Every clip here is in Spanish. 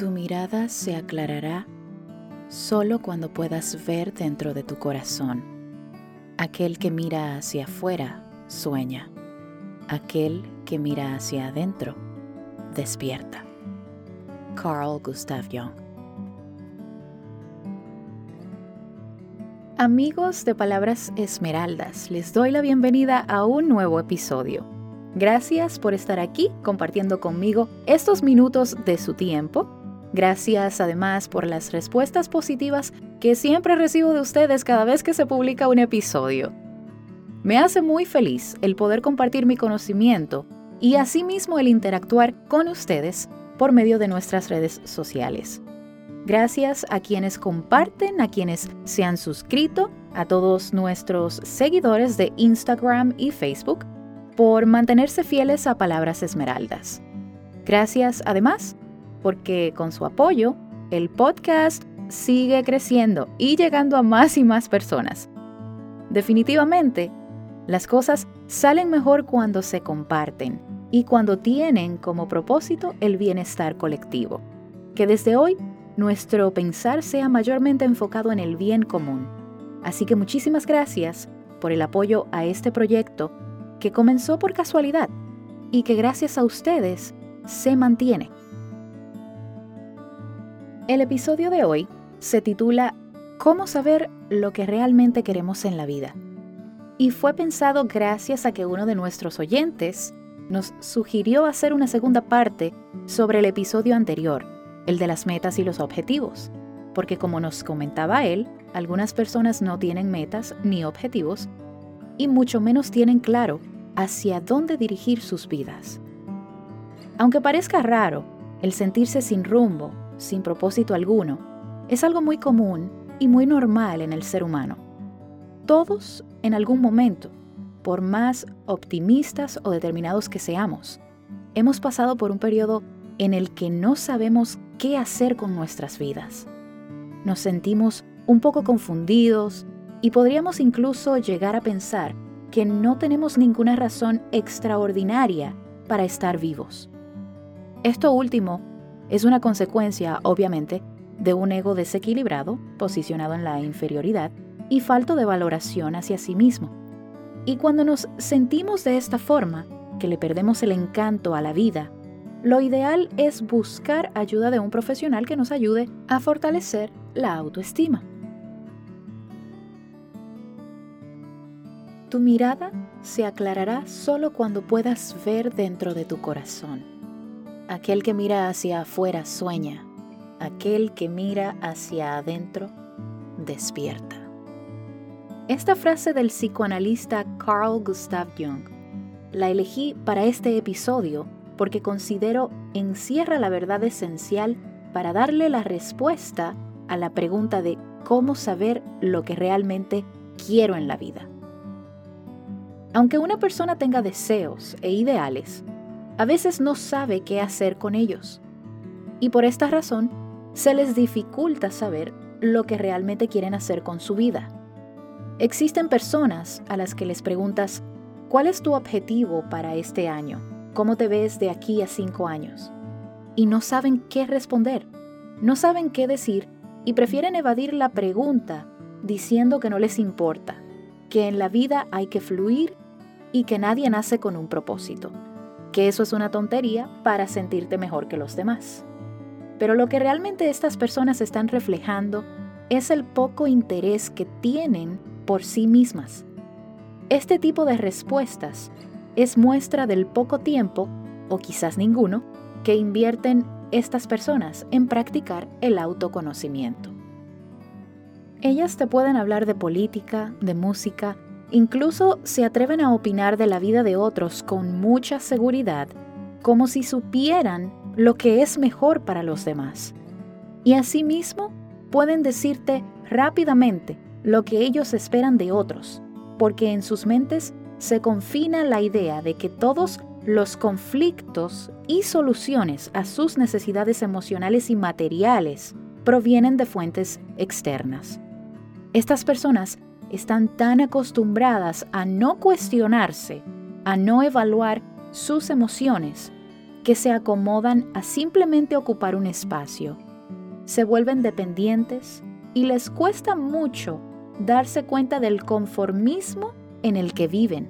Tu mirada se aclarará solo cuando puedas ver dentro de tu corazón. Aquel que mira hacia afuera sueña. Aquel que mira hacia adentro despierta. Carl Gustav Jung Amigos de Palabras Esmeraldas, les doy la bienvenida a un nuevo episodio. Gracias por estar aquí compartiendo conmigo estos minutos de su tiempo. Gracias además por las respuestas positivas que siempre recibo de ustedes cada vez que se publica un episodio. Me hace muy feliz el poder compartir mi conocimiento y asimismo el interactuar con ustedes por medio de nuestras redes sociales. Gracias a quienes comparten, a quienes se han suscrito, a todos nuestros seguidores de Instagram y Facebook por mantenerse fieles a Palabras Esmeraldas. Gracias además porque con su apoyo el podcast sigue creciendo y llegando a más y más personas. Definitivamente, las cosas salen mejor cuando se comparten y cuando tienen como propósito el bienestar colectivo. Que desde hoy nuestro pensar sea mayormente enfocado en el bien común. Así que muchísimas gracias por el apoyo a este proyecto que comenzó por casualidad y que gracias a ustedes se mantiene. El episodio de hoy se titula ¿Cómo saber lo que realmente queremos en la vida? Y fue pensado gracias a que uno de nuestros oyentes nos sugirió hacer una segunda parte sobre el episodio anterior el de las metas y los objetivos, porque como nos comentaba él, algunas personas no tienen metas ni objetivos y mucho menos tienen claro hacia dónde dirigir sus vidas. Aunque parezca raro, el sentirse sin rumbo, sin propósito alguno, es algo muy común y muy normal en el ser humano. Todos, en algún momento, por más optimistas o determinados que seamos, hemos pasado por un periodo en el que no sabemos qué hacer con nuestras vidas. Nos sentimos un poco confundidos y podríamos incluso llegar a pensar que no tenemos ninguna razón extraordinaria para estar vivos. Esto último es una consecuencia, obviamente, de un ego desequilibrado, posicionado en la inferioridad y falto de valoración hacia sí mismo. Y cuando nos sentimos de esta forma, que le perdemos el encanto a la vida lo ideal es buscar ayuda de un profesional que nos ayude a fortalecer la autoestima. Tu mirada se aclarará solo cuando puedas ver dentro de tu corazón. Aquel que mira hacia afuera sueña, aquel que mira hacia adentro despierta. Esta frase del psicoanalista Carl Gustav Jung la elegí para este episodio porque considero encierra la verdad esencial para darle la respuesta a la pregunta de cómo saber lo que realmente quiero en la vida. Aunque una persona tenga deseos e ideales, a veces no sabe qué hacer con ellos. Y por esta razón, se les dificulta saber lo que realmente quieren hacer con su vida. Existen personas a las que les preguntas, ¿cuál es tu objetivo para este año? ¿Cómo te ves de aquí a cinco años? Y no saben qué responder, no saben qué decir y prefieren evadir la pregunta diciendo que no les importa, que en la vida hay que fluir y que nadie nace con un propósito, que eso es una tontería para sentirte mejor que los demás. Pero lo que realmente estas personas están reflejando es el poco interés que tienen por sí mismas. Este tipo de respuestas es muestra del poco tiempo, o quizás ninguno, que invierten estas personas en practicar el autoconocimiento. Ellas te pueden hablar de política, de música, incluso se atreven a opinar de la vida de otros con mucha seguridad, como si supieran lo que es mejor para los demás. Y asimismo pueden decirte rápidamente lo que ellos esperan de otros, porque en sus mentes se confina la idea de que todos los conflictos y soluciones a sus necesidades emocionales y materiales provienen de fuentes externas. Estas personas están tan acostumbradas a no cuestionarse, a no evaluar sus emociones, que se acomodan a simplemente ocupar un espacio. Se vuelven dependientes y les cuesta mucho darse cuenta del conformismo en el que viven.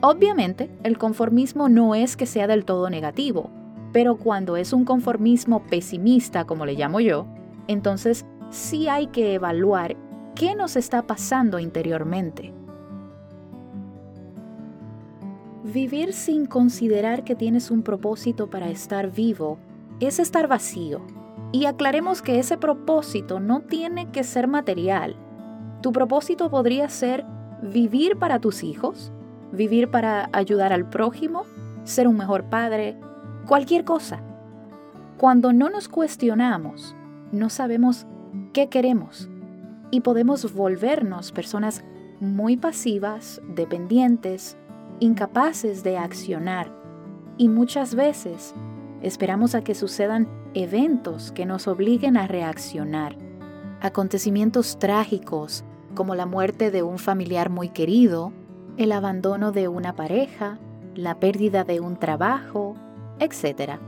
Obviamente, el conformismo no es que sea del todo negativo, pero cuando es un conformismo pesimista, como le llamo yo, entonces sí hay que evaluar qué nos está pasando interiormente. Vivir sin considerar que tienes un propósito para estar vivo es estar vacío. Y aclaremos que ese propósito no tiene que ser material. Tu propósito podría ser vivir para tus hijos, vivir para ayudar al prójimo, ser un mejor padre, cualquier cosa. Cuando no nos cuestionamos, no sabemos qué queremos y podemos volvernos personas muy pasivas, dependientes, incapaces de accionar y muchas veces esperamos a que sucedan eventos que nos obliguen a reaccionar. Acontecimientos trágicos como la muerte de un familiar muy querido, el abandono de una pareja, la pérdida de un trabajo, etc.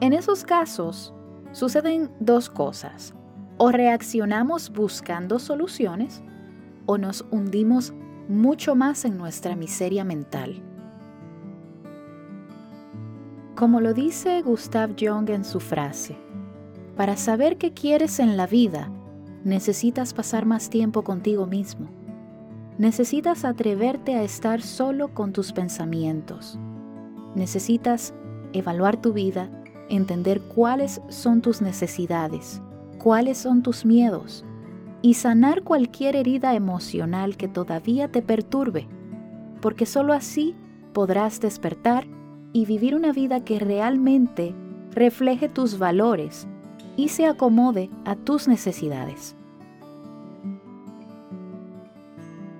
En esos casos suceden dos cosas. O reaccionamos buscando soluciones o nos hundimos mucho más en nuestra miseria mental. Como lo dice Gustav Jung en su frase, para saber qué quieres en la vida, necesitas pasar más tiempo contigo mismo. Necesitas atreverte a estar solo con tus pensamientos. Necesitas evaluar tu vida, entender cuáles son tus necesidades, cuáles son tus miedos, y sanar cualquier herida emocional que todavía te perturbe, porque sólo así podrás despertar y vivir una vida que realmente refleje tus valores y se acomode a tus necesidades.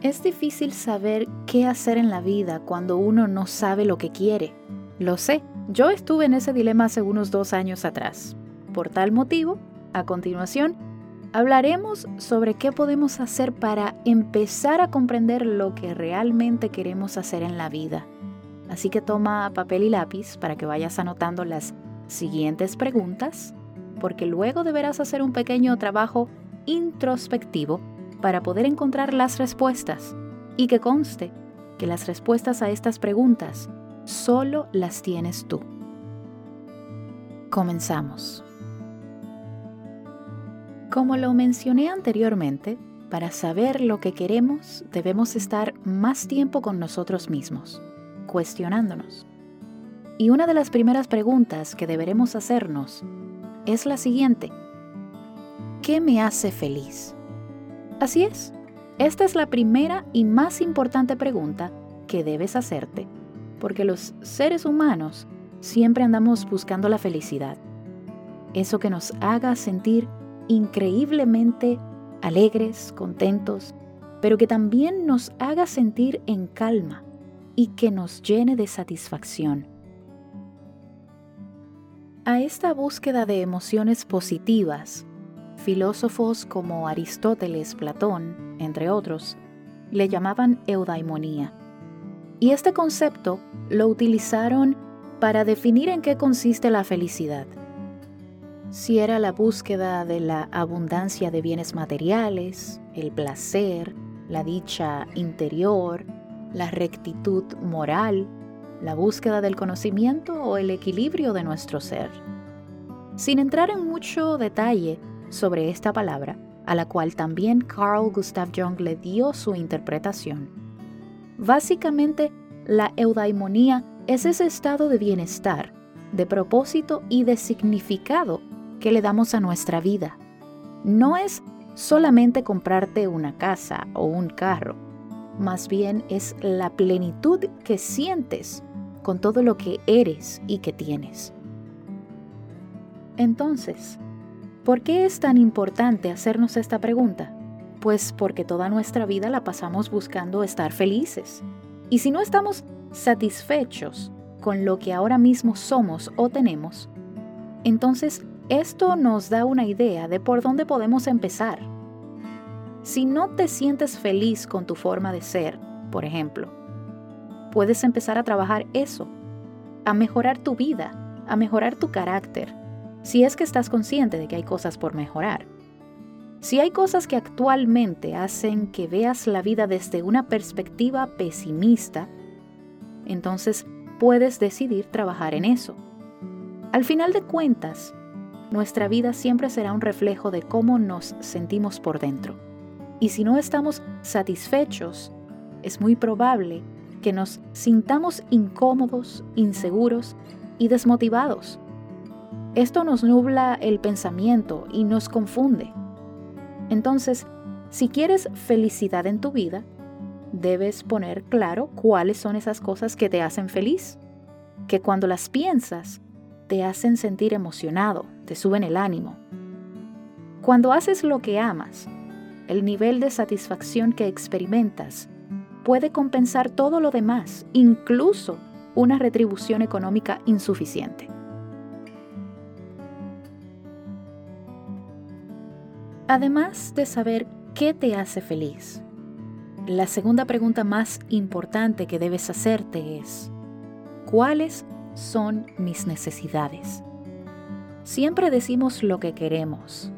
Es difícil saber qué hacer en la vida cuando uno no sabe lo que quiere. Lo sé, yo estuve en ese dilema hace unos dos años atrás. Por tal motivo, a continuación, hablaremos sobre qué podemos hacer para empezar a comprender lo que realmente queremos hacer en la vida. Así que toma papel y lápiz para que vayas anotando las siguientes preguntas, porque luego deberás hacer un pequeño trabajo introspectivo para poder encontrar las respuestas y que conste que las respuestas a estas preguntas solo las tienes tú. Comenzamos. Como lo mencioné anteriormente, para saber lo que queremos debemos estar más tiempo con nosotros mismos, cuestionándonos. Y una de las primeras preguntas que deberemos hacernos es la siguiente. ¿Qué me hace feliz? Así es, esta es la primera y más importante pregunta que debes hacerte, porque los seres humanos siempre andamos buscando la felicidad, eso que nos haga sentir increíblemente alegres, contentos, pero que también nos haga sentir en calma y que nos llene de satisfacción. A esta búsqueda de emociones positivas, filósofos como Aristóteles, Platón, entre otros, le llamaban eudaimonía. Y este concepto lo utilizaron para definir en qué consiste la felicidad si era la búsqueda de la abundancia de bienes materiales, el placer, la dicha interior, la rectitud moral, la búsqueda del conocimiento o el equilibrio de nuestro ser. Sin entrar en mucho detalle sobre esta palabra, a la cual también Carl Gustav Jung le dio su interpretación, básicamente la eudaimonía es ese estado de bienestar, de propósito y de significado que le damos a nuestra vida. No es solamente comprarte una casa o un carro, más bien es la plenitud que sientes con todo lo que eres y que tienes. Entonces, ¿por qué es tan importante hacernos esta pregunta? Pues porque toda nuestra vida la pasamos buscando estar felices. Y si no estamos satisfechos con lo que ahora mismo somos o tenemos, entonces esto nos da una idea de por dónde podemos empezar. Si no te sientes feliz con tu forma de ser, por ejemplo, puedes empezar a trabajar eso. a mejorar tu vida, a mejorar tu carácter, si es que estás consciente de que hay cosas por mejorar. Si hay cosas que actualmente hacen que veas la vida desde una perspectiva pesimista, entonces puedes decidir trabajar en eso. Al final de cuentas, nuestra vida siempre será un reflejo de cómo nos sentimos por dentro. Y si no estamos satisfechos, es muy probable que nos sintamos incómodos, inseguros y desmotivados. Esto nos nubla el pensamiento y nos confunde. Entonces, si quieres felicidad en tu vida, debes poner claro cuáles son esas cosas que te hacen feliz, que cuando las piensas te hacen sentir emocionado, te suben el ánimo. Cuando haces lo que amas, el nivel de satisfacción que experimentas puede compensar todo lo demás, incluso una retribución económica insuficiente. Además de saber qué te hace feliz, la segunda pregunta más importante que debes hacerte es, ¿cuáles son mis necesidades? Siempre decimos lo que queremos.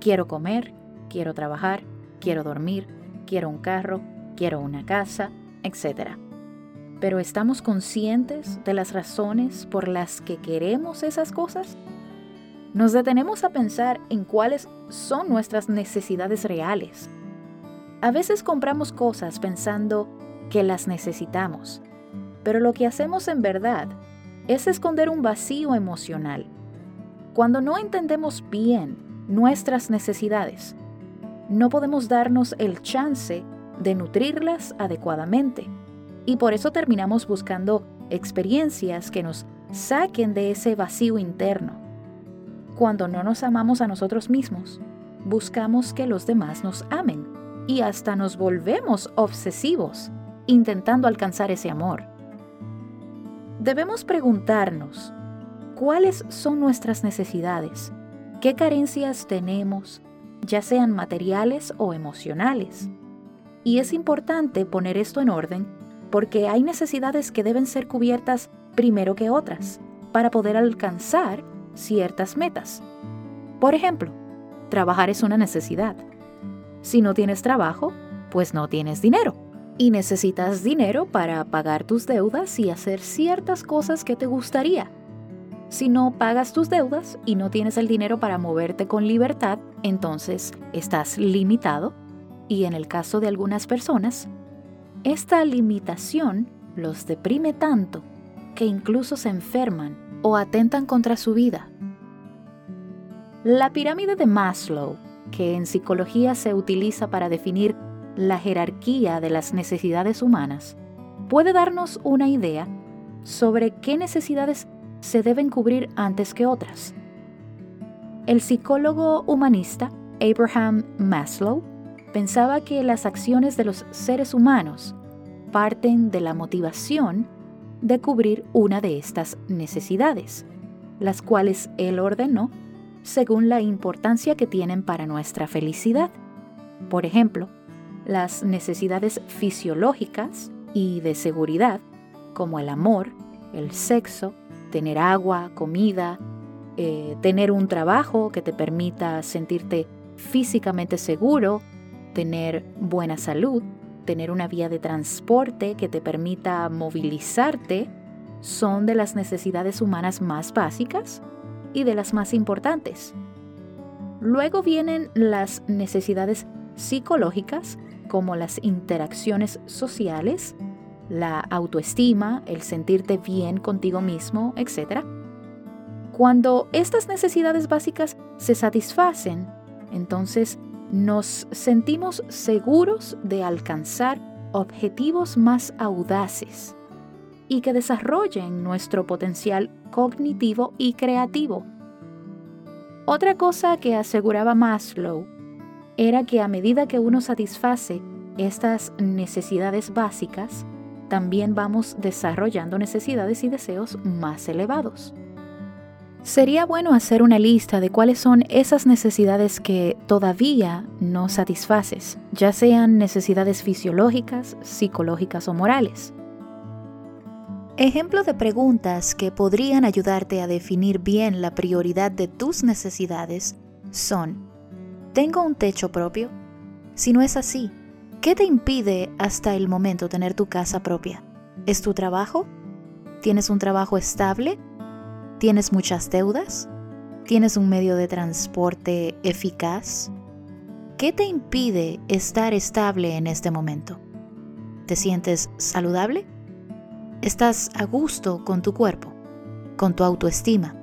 Quiero comer, quiero trabajar, quiero dormir, quiero un carro, quiero una casa, etc. Pero ¿estamos conscientes de las razones por las que queremos esas cosas? nos detenemos a pensar en cuáles son nuestras necesidades reales. A veces compramos cosas pensando que las necesitamos, pero lo que hacemos en verdad es esconder un vacío emocional. Cuando no entendemos bien nuestras necesidades, no podemos darnos el chance de nutrirlas adecuadamente y por eso terminamos buscando experiencias que nos saquen de ese vacío interno cuando no nos amamos a nosotros mismos, buscamos que los demás nos amen y hasta nos volvemos obsesivos intentando alcanzar ese amor. Debemos preguntarnos, ¿cuáles son nuestras necesidades? ¿Qué carencias tenemos, ya sean materiales o emocionales? Y es importante poner esto en orden porque hay necesidades que deben ser cubiertas primero que otras para poder alcanzar ciertas metas. Por ejemplo, trabajar es una necesidad. Si no tienes trabajo, pues no tienes dinero. Y necesitas dinero para pagar tus deudas y hacer ciertas cosas que te gustaría. Si no pagas tus deudas y no tienes el dinero para moverte con libertad, entonces estás limitado y en el caso de algunas personas, esta limitación los deprime tanto que incluso se enferman o atentan contra su vida. La pirámide de Maslow, que en psicología se utiliza para definir la jerarquía de las necesidades humanas, puede darnos una idea sobre qué necesidades se deben cubrir antes que otras. El psicólogo humanista Abraham Maslow pensaba que las acciones de los seres humanos parten de la motivación de cubrir una de estas necesidades, las cuales él ordenó según la importancia que tienen para nuestra felicidad. Por ejemplo, las necesidades fisiológicas y de seguridad, como el amor, el sexo, tener agua, comida, eh, tener un trabajo que te permita sentirte físicamente seguro, tener buena salud, tener una vía de transporte que te permita movilizarte son de las necesidades humanas más básicas y de las más importantes. Luego vienen las necesidades psicológicas como las interacciones sociales, la autoestima, el sentirte bien contigo mismo, etc. Cuando estas necesidades básicas se satisfacen, entonces nos sentimos seguros de alcanzar objetivos más audaces y que desarrollen nuestro potencial cognitivo y creativo. Otra cosa que aseguraba Maslow era que a medida que uno satisface estas necesidades básicas, también vamos desarrollando necesidades y deseos más elevados. Sería bueno hacer una lista de cuáles son esas necesidades que todavía no satisfaces, ya sean necesidades fisiológicas, psicológicas o morales. Ejemplo de preguntas que podrían ayudarte a definir bien la prioridad de tus necesidades son, ¿tengo un techo propio? Si no es así, ¿qué te impide hasta el momento tener tu casa propia? ¿Es tu trabajo? ¿Tienes un trabajo estable? ¿Tienes muchas deudas? ¿Tienes un medio de transporte eficaz? ¿Qué te impide estar estable en este momento? ¿Te sientes saludable? ¿Estás a gusto con tu cuerpo? ¿Con tu autoestima?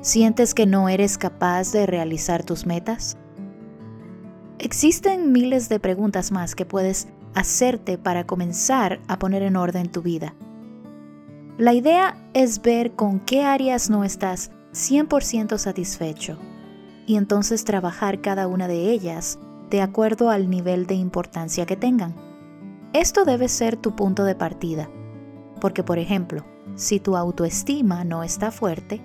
¿Sientes que no eres capaz de realizar tus metas? Existen miles de preguntas más que puedes hacerte para comenzar a poner en orden tu vida. La idea es ver con qué áreas no estás 100% satisfecho y entonces trabajar cada una de ellas de acuerdo al nivel de importancia que tengan. Esto debe ser tu punto de partida, porque por ejemplo, si tu autoestima no está fuerte,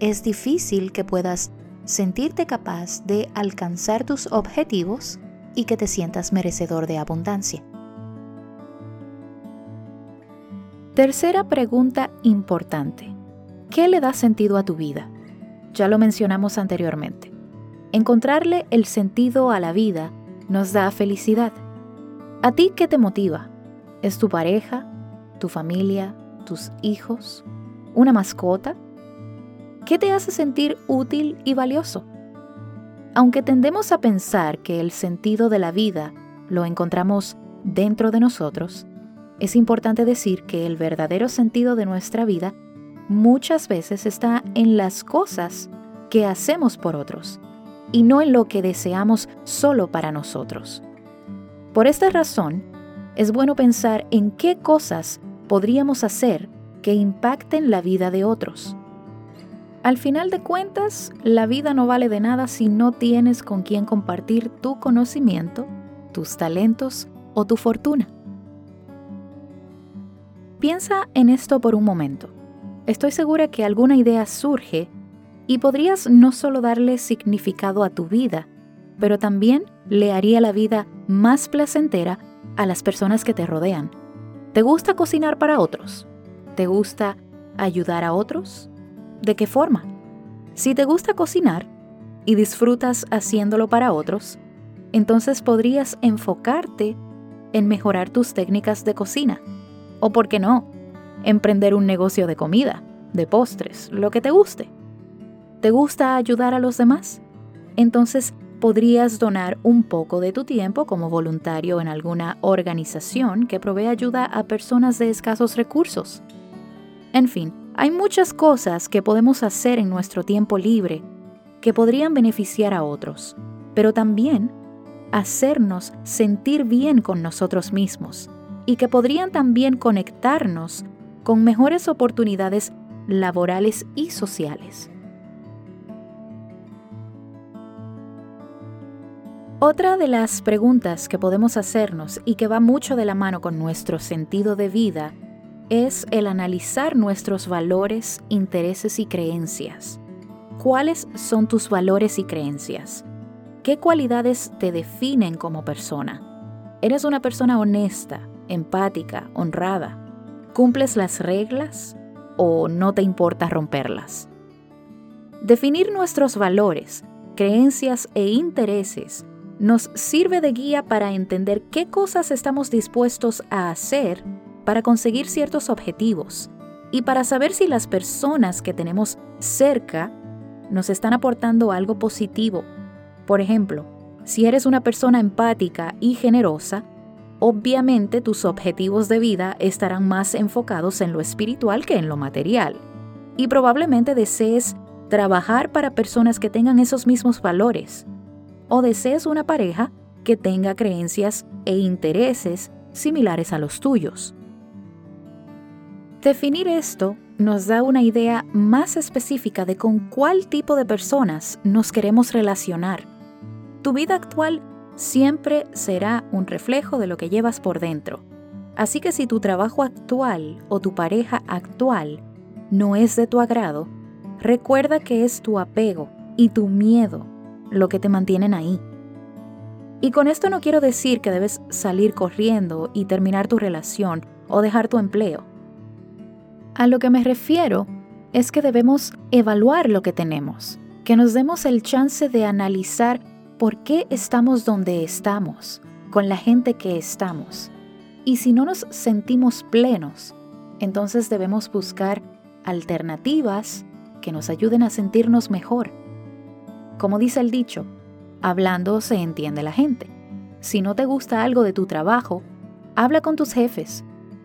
es difícil que puedas sentirte capaz de alcanzar tus objetivos y que te sientas merecedor de abundancia. Tercera pregunta importante. ¿Qué le da sentido a tu vida? Ya lo mencionamos anteriormente. Encontrarle el sentido a la vida nos da felicidad. ¿A ti qué te motiva? ¿Es tu pareja? ¿Tu familia? ¿Tus hijos? ¿Una mascota? ¿Qué te hace sentir útil y valioso? Aunque tendemos a pensar que el sentido de la vida lo encontramos dentro de nosotros, es importante decir que el verdadero sentido de nuestra vida muchas veces está en las cosas que hacemos por otros y no en lo que deseamos solo para nosotros. Por esta razón, es bueno pensar en qué cosas podríamos hacer que impacten la vida de otros. Al final de cuentas, la vida no vale de nada si no tienes con quien compartir tu conocimiento, tus talentos o tu fortuna. Piensa en esto por un momento. Estoy segura que alguna idea surge y podrías no solo darle significado a tu vida, pero también le haría la vida más placentera a las personas que te rodean. ¿Te gusta cocinar para otros? ¿Te gusta ayudar a otros? ¿De qué forma? Si te gusta cocinar y disfrutas haciéndolo para otros, entonces podrías enfocarte en mejorar tus técnicas de cocina o, por qué no, emprender un negocio de comida, de postres, lo que te guste. ¿Te gusta ayudar a los demás? Entonces podrías donar un poco de tu tiempo como voluntario en alguna organización que provee ayuda a personas de escasos recursos. En fin, hay muchas cosas que podemos hacer en nuestro tiempo libre que podrían beneficiar a otros, pero también hacernos sentir bien con nosotros mismos y que podrían también conectarnos con mejores oportunidades laborales y sociales. Otra de las preguntas que podemos hacernos y que va mucho de la mano con nuestro sentido de vida es el analizar nuestros valores, intereses y creencias. ¿Cuáles son tus valores y creencias? ¿Qué cualidades te definen como persona? ¿Eres una persona honesta, empática, honrada? ¿Cumples las reglas o no te importa romperlas? Definir nuestros valores, creencias e intereses nos sirve de guía para entender qué cosas estamos dispuestos a hacer para conseguir ciertos objetivos y para saber si las personas que tenemos cerca nos están aportando algo positivo. Por ejemplo, si eres una persona empática y generosa, obviamente tus objetivos de vida estarán más enfocados en lo espiritual que en lo material. Y probablemente desees trabajar para personas que tengan esos mismos valores. O desees una pareja que tenga creencias e intereses similares a los tuyos. Definir esto nos da una idea más específica de con cuál tipo de personas nos queremos relacionar. Tu vida actual siempre será un reflejo de lo que llevas por dentro. Así que si tu trabajo actual o tu pareja actual no es de tu agrado, recuerda que es tu apego y tu miedo lo que te mantienen ahí. Y con esto no quiero decir que debes salir corriendo y terminar tu relación o dejar tu empleo. A lo que me refiero es que debemos evaluar lo que tenemos, que nos demos el chance de analizar por qué estamos donde estamos, con la gente que estamos. Y si no nos sentimos plenos, entonces debemos buscar alternativas que nos ayuden a sentirnos mejor. Como dice el dicho, hablando se entiende la gente. Si no te gusta algo de tu trabajo, habla con tus jefes.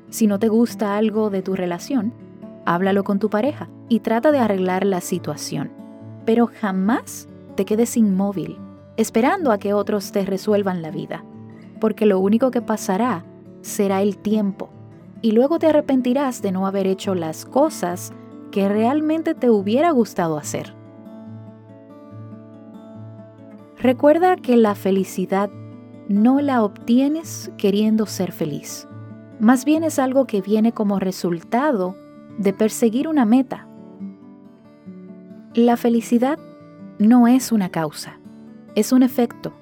Si no te gusta algo de tu relación, háblalo con tu pareja y trata de arreglar la situación. Pero jamás te quedes inmóvil, esperando a que otros te resuelvan la vida, porque lo único que pasará será el tiempo, y luego te arrepentirás de no haber hecho las cosas que realmente te hubiera gustado hacer. Recuerda que la felicidad no la obtienes queriendo ser feliz. Más bien es algo que viene como resultado de perseguir una meta. La felicidad no es una causa, es un efecto,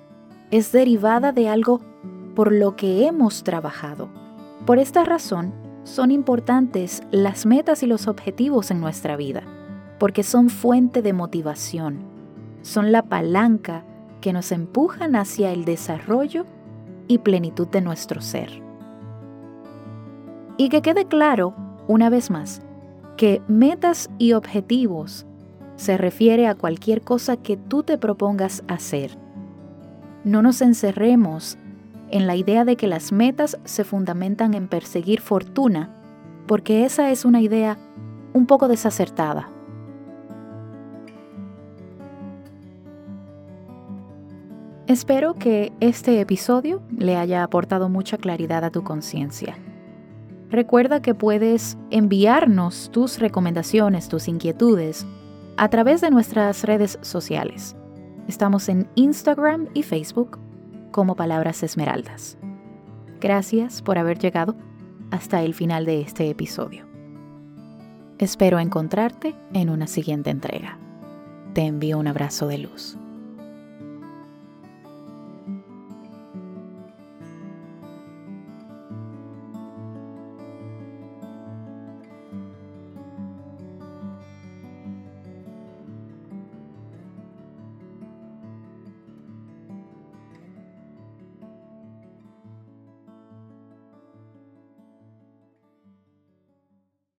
es derivada de algo por lo que hemos trabajado. Por esta razón, son importantes las metas y los objetivos en nuestra vida, porque son fuente de motivación, son la palanca que nos empujan hacia el desarrollo y plenitud de nuestro ser. Y que quede claro, una vez más, que metas y objetivos se refiere a cualquier cosa que tú te propongas hacer. No nos encerremos en la idea de que las metas se fundamentan en perseguir fortuna, porque esa es una idea un poco desacertada. Espero que este episodio le haya aportado mucha claridad a tu conciencia. Recuerda que puedes enviarnos tus recomendaciones, tus inquietudes a través de nuestras redes sociales. Estamos en Instagram y Facebook como Palabras Esmeraldas. Gracias por haber llegado hasta el final de este episodio. Espero encontrarte en una siguiente entrega. Te envío un abrazo de luz.